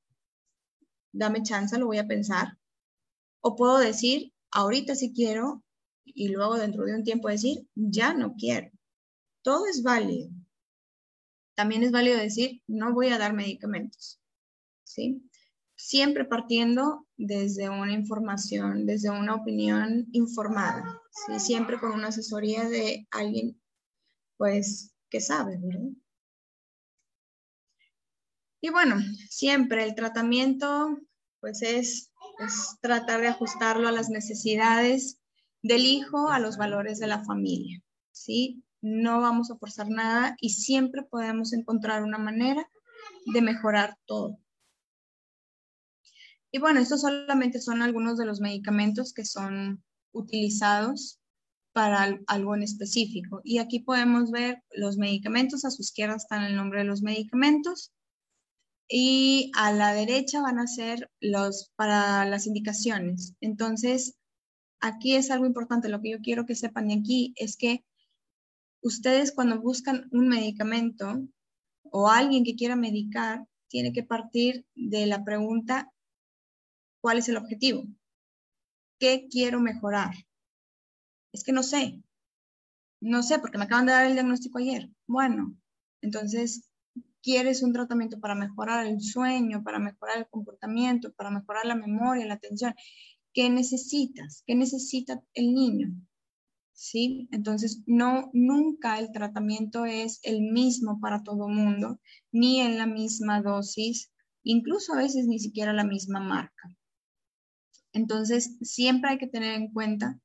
Dame chance, lo voy a pensar. O puedo decir, ahorita sí quiero y luego dentro de un tiempo decir, ya no quiero. Todo es válido. También es válido decir, no voy a dar medicamentos. ¿Sí? Siempre partiendo desde una información, desde una opinión informada. ¿sí? Siempre con una asesoría de alguien, pues, que sabe, ¿verdad? Y bueno, siempre el tratamiento pues es, tratar de ajustarlo a las necesidades del hijo, a los valores de la familia, ¿sí? No vamos a forzar nada y siempre podemos encontrar una manera de mejorar todo. Y bueno, estos solamente son algunos de los medicamentos que son utilizados para algo en específico. Y aquí podemos ver los medicamentos, a su izquierda están el nombre de los medicamentos y a la derecha van a ser los para las indicaciones. Entonces, aquí es algo importante, lo que yo quiero que sepan aquí es que ustedes cuando buscan un medicamento o alguien que quiera medicar, tiene que partir de la pregunta, ¿cuál es el objetivo? ¿Qué quiero mejorar? Es que no sé. No sé, porque me acaban de dar el diagnóstico ayer. Bueno, entonces quieres un tratamiento para mejorar el sueño, para mejorar el comportamiento, para mejorar la memoria, la atención, ¿qué necesitas? ¿Qué necesita el niño? ¿Sí? Entonces, no, nunca el tratamiento es el mismo para todo mundo, ni en la misma dosis, incluso a veces ni siquiera la misma marca. Entonces, siempre hay que tener en cuenta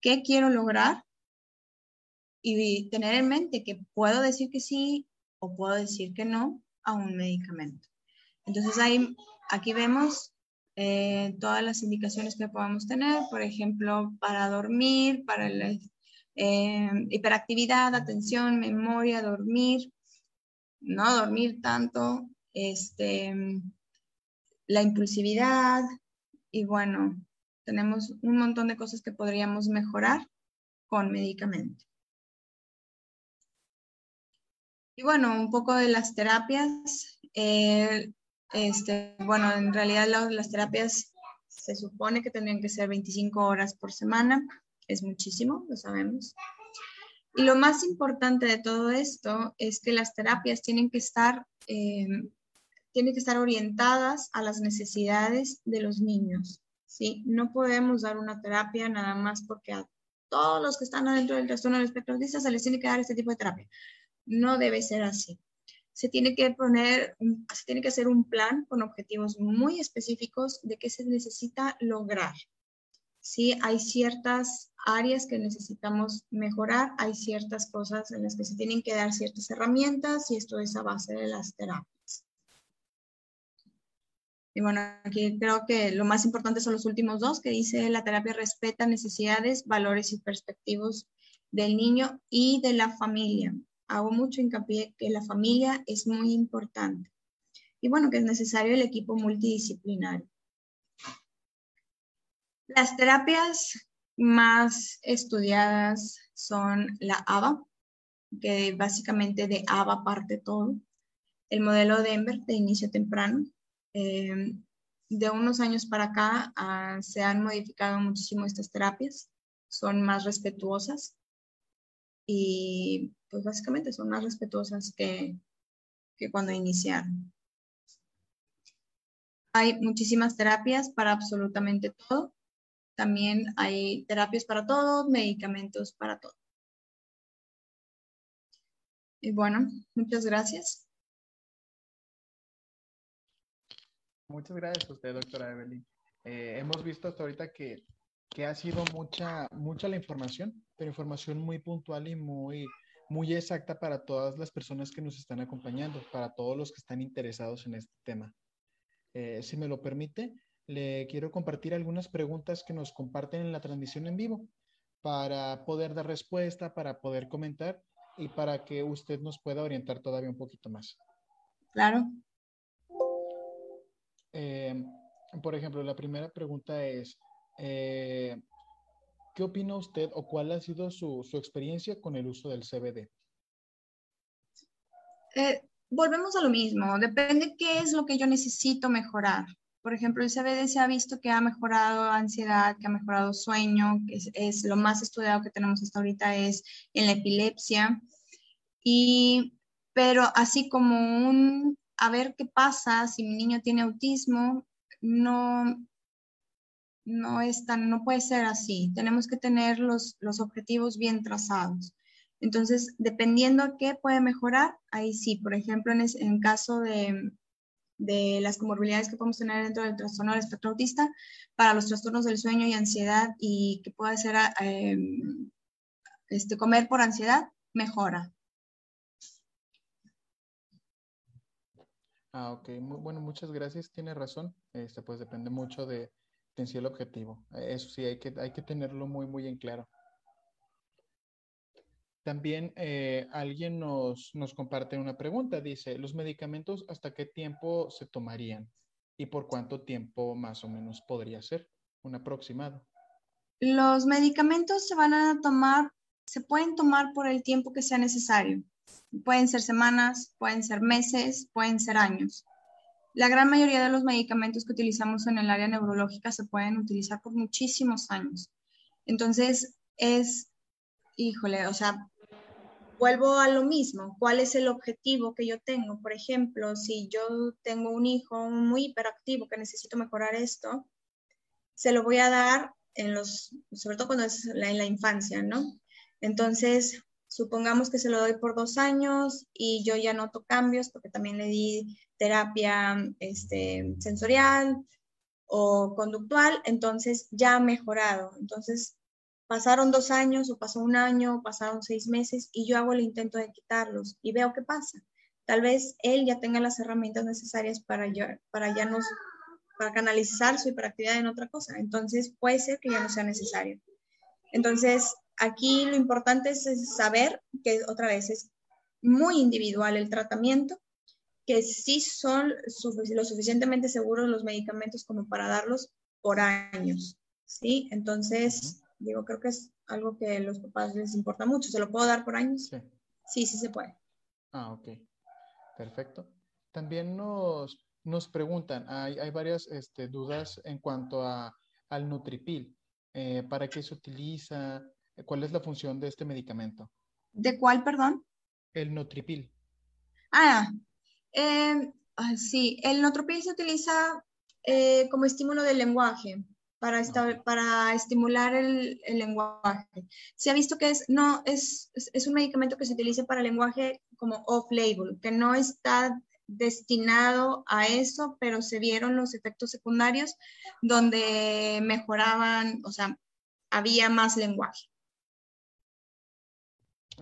qué quiero lograr y tener en mente que puedo decir que sí o puedo decir que no a un medicamento. Entonces ahí, aquí vemos eh, todas las indicaciones que podemos tener, por ejemplo, para dormir, para la eh, hiperactividad, atención, memoria, dormir, no dormir tanto, este, la impulsividad y bueno, tenemos un montón de cosas que podríamos mejorar con medicamento. Y bueno, un poco de las terapias. Eh, este, bueno, en realidad las terapias se supone que tendrían que ser 25 horas por semana. Es muchísimo, lo sabemos. Y lo más importante de todo esto es que las terapias tienen que estar, eh, tienen que estar orientadas a las necesidades de los niños. ¿sí? No podemos dar una terapia nada más porque a todos los que están adentro del trastorno del espectro autista se les tiene que dar este tipo de terapia. No debe ser así. Se tiene que poner, se tiene que hacer un plan con objetivos muy específicos de qué se necesita lograr. Sí, hay ciertas áreas que necesitamos mejorar, hay ciertas cosas en las que se tienen que dar ciertas herramientas y esto es a base de las terapias. Y bueno, aquí creo que lo más importante son los últimos dos, que dice la terapia respeta necesidades, valores y perspectivos del niño y de la familia. Hago mucho hincapié que la familia es muy importante y bueno, que es necesario el equipo multidisciplinario. Las terapias más estudiadas son la ABA, que básicamente de ABA parte todo, el modelo Denver de inicio temprano. Eh, de unos años para acá ah, se han modificado muchísimo estas terapias, son más respetuosas y pues básicamente son más respetuosas que, que cuando iniciaron. Hay muchísimas terapias para absolutamente todo. También hay terapias para todo, medicamentos para todo. Y bueno, muchas gracias. Muchas gracias a usted, doctora Evelyn. Eh, hemos visto hasta ahorita que, que, ha sido mucha, mucha la información, pero información muy puntual y muy, muy exacta para todas las personas que nos están acompañando, para todos los que están interesados en este tema. Eh, si me lo permite, le quiero compartir algunas preguntas que nos comparten en la transmisión en vivo para poder dar respuesta, para poder comentar y para que usted nos pueda orientar todavía un poquito más. Claro. Eh, por ejemplo, la primera pregunta es, eh, ¿qué opina usted o cuál ha sido su, experiencia con el uso del CBD? Eh, volvemos a lo mismo, depende qué es lo que yo necesito mejorar. Por ejemplo, el CBD se ha visto que ha mejorado ansiedad, que ha mejorado sueño, que es, es lo más estudiado que tenemos hasta ahorita es en la epilepsia. Y, pero así como un a ver qué pasa si mi niño tiene autismo, no, no, es tan, no puede ser así. Tenemos que tener los, los objetivos bien trazados. Entonces, dependiendo a qué puede mejorar, ahí sí, por ejemplo, en, el caso de, de, las comorbilidades que podemos tener dentro del trastorno del espectro autista, para los trastornos del sueño y ansiedad y que puede ser eh, este, comer por ansiedad, mejora. Ah, ok. bueno, muchas gracias. Tiene razón. Este, pues depende mucho de, el objetivo. Eso sí, hay que, hay que tenerlo muy, muy en claro. También eh, alguien nos, nos comparte una pregunta. Dice, ¿los medicamentos hasta qué tiempo se tomarían? ¿Y por cuánto tiempo más o menos podría ser? Un aproximado. Los medicamentos se van a tomar, se pueden tomar por el tiempo que sea necesario. Pueden ser semanas, pueden ser meses, pueden ser años. La gran mayoría de los medicamentos que utilizamos en el área neurológica se pueden utilizar por muchísimos años. Entonces, es, híjole, o sea, vuelvo a lo mismo. ¿Cuál es el objetivo que yo tengo? Por ejemplo, si yo tengo un hijo muy hiperactivo que necesito mejorar esto, se lo voy a dar en los, sobre todo cuando es en la infancia, ¿no? Entonces, Supongamos que se lo doy por dos años y yo ya noto cambios porque también le di terapia este, sensorial o conductual, entonces ya ha mejorado. Entonces pasaron dos años o pasó un año, o pasaron seis meses y yo hago el intento de quitarlos y veo qué pasa. Tal vez él ya tenga las herramientas necesarias para, ya, para ya no, para canalizar su hiperactividad en otra cosa. Entonces puede ser que ya no sea necesario. Entonces, aquí lo importante es saber que otra vez es muy individual el tratamiento, que sí son lo suficientemente seguros los medicamentos como para darlos por años, ¿sí? Entonces, digo, creo que es algo que a los papás les importa mucho. ¿Se lo puedo dar por años? Sí, sí, sí se puede. Ah, ok. Perfecto. También nos, nos preguntan, hay, hay varias este, dudas en cuanto a, al Nutripil. Eh, ¿Para qué se utiliza? ¿Cuál es la función de este medicamento? ¿De cuál, perdón? El Notripil. Ah, em, ah sí, el Notripil se utiliza eh, como estímulo del lenguaje para, para estimular el, lenguaje. Se ha visto que es, no, es, es un medicamento que se utiliza para el lenguaje como off-label, que no está destinado a eso, pero se vieron los efectos secundarios donde mejoraban, o sea, había más lenguaje.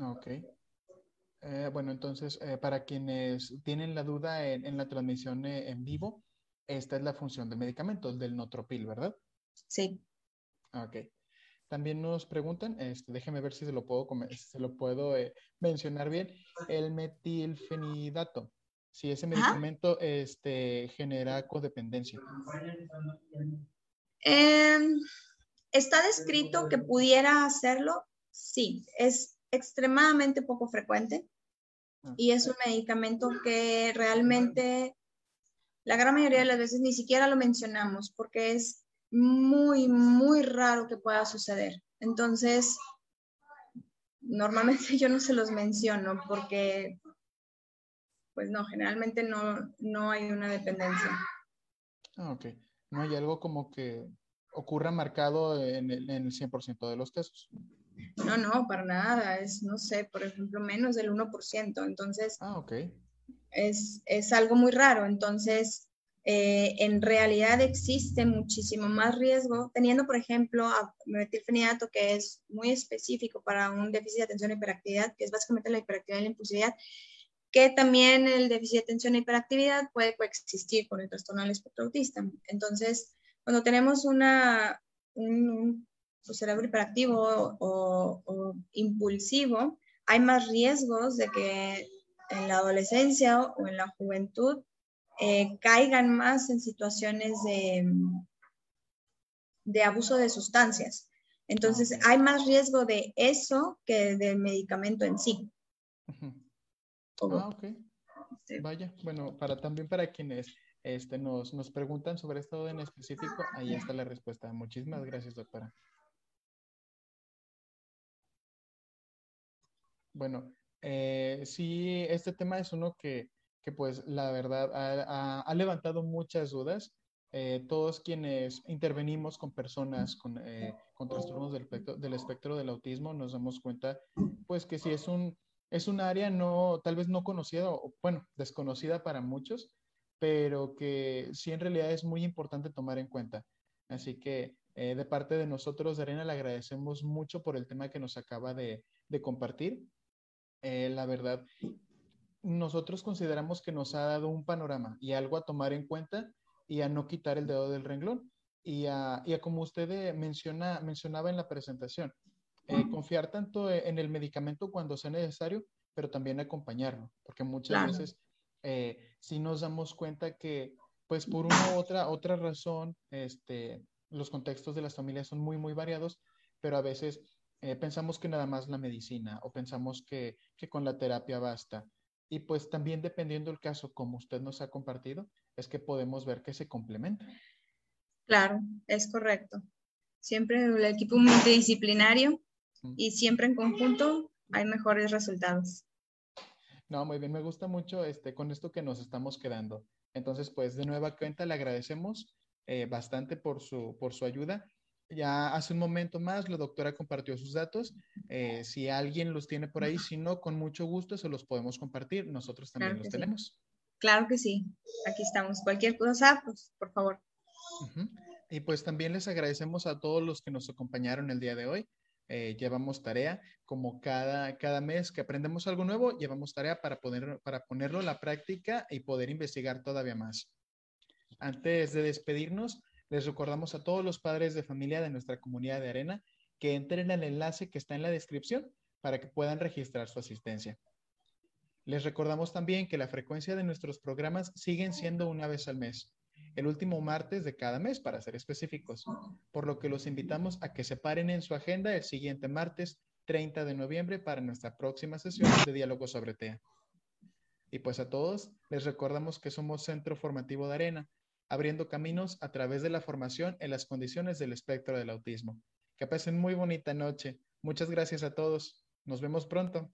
Ok. Eh, bueno, entonces, eh, para quienes tienen la duda en, la transmisión eh, en vivo, esta es la función del medicamento, del Notropil, ¿verdad? Sí. Ok. también nos preguntan, este, déjeme ver si se lo puedo, se lo puedo mencionar bien, el metilfenidato. Si ese medicamento este, genera codependencia. Em, está descrito que pudiera hacerlo, sí, es extremadamente poco frecuente ah. y es un medicamento que realmente la gran mayoría de las veces ni siquiera lo mencionamos porque es muy, muy raro que pueda suceder. Entonces, normalmente yo no se los menciono porque, pues no, generalmente no, no hay una dependencia. Ah, ok. No hay algo como que ocurra marcado en el, en el 100% de los casos. No, no, para nada. Es, no sé, por ejemplo, menos del 1%. Entonces, ah, ok. es, es algo muy raro. Entonces, eh, en realidad existe muchísimo más riesgo, teniendo, por ejemplo, a metilfenidato, que es muy específico para un déficit de atención e hiperactividad, que es básicamente la hiperactividad y la impulsividad, que también el déficit de atención e hiperactividad puede coexistir con el trastorno del espectro autista. Entonces, cuando tenemos una, un, cerebro hiperactivo o, o impulsivo, hay más riesgos de que en la adolescencia o en la juventud eh, caigan más en situaciones de, de abuso de sustancias. Entonces, hay más riesgo de eso que del medicamento en sí. ah, ok. Vaya, bueno, para también para quienes este, nos, nos preguntan sobre esto en específico, ahí está la respuesta. Muchísimas gracias, doctora. Bueno, eh, sí, este tema es uno que que pues la verdad ha, levantado muchas dudas. Eh, todos quienes intervenimos con personas con, eh, con trastornos del espectro, del espectro del autismo nos damos cuenta pues que si es un, es un área no, tal vez no conocida o bueno, desconocida para muchos, pero que sí en realidad es muy importante tomar en cuenta. Así que eh, de parte de nosotros, Arena, le agradecemos mucho por el tema que nos acaba de, de compartir. La verdad, nosotros consideramos que nos ha dado un panorama y algo a tomar en cuenta y a no quitar el dedo del renglón. Y a, y a como usted eh, menciona, mencionaba en la presentación, eh, confiar tanto e, en el medicamento cuando sea necesario, pero también acompañarlo, porque muchas veces eh, sí nos damos cuenta que, pues por una u otra, otra razón, este, los contextos de las familias son muy, muy variados, pero a veces pensamos que nada más la medicina o pensamos que, que con la terapia basta. Y pues también dependiendo del caso, como usted nos ha compartido, es que podemos ver que se complementa. Claro, es correcto. Siempre el equipo multidisciplinario y siempre en conjunto hay mejores resultados. No, muy bien, me gusta mucho este, con esto que nos estamos quedando. Entonces, pues de nueva cuenta le agradecemos eh, bastante por su, por su ayuda ya hace un momento más la doctora compartió sus datos. Eh, si alguien los tiene por ahí, si no, con mucho gusto se los podemos compartir. Nosotros también los tenemos. Claro que sí. Aquí estamos. Cualquier cosa, pues por favor. Y pues también les agradecemos a todos los que nos acompañaron el día de hoy. Eh, llevamos tarea, como cada, cada mes que aprendemos algo nuevo, llevamos tarea para, poder, para ponerlo en la práctica y poder investigar todavía más. Antes de despedirnos, les recordamos a todos los padres de familia de nuestra comunidad de Arena que entren al enlace que está en la descripción para que puedan registrar su asistencia. Les recordamos también que la frecuencia de nuestros programas siguen siendo una vez al mes, el último martes de cada mes para ser específicos, por lo que los invitamos a que separen en su agenda el siguiente martes 30 de noviembre para nuestra próxima sesión de diálogo sobre TEA. Y pues a todos les recordamos que somos Centro Formativo de Arena, abriendo caminos a través de la formación en las condiciones del espectro del autismo. Que pasen muy bonita noche. Muchas gracias a todos. Nos vemos pronto.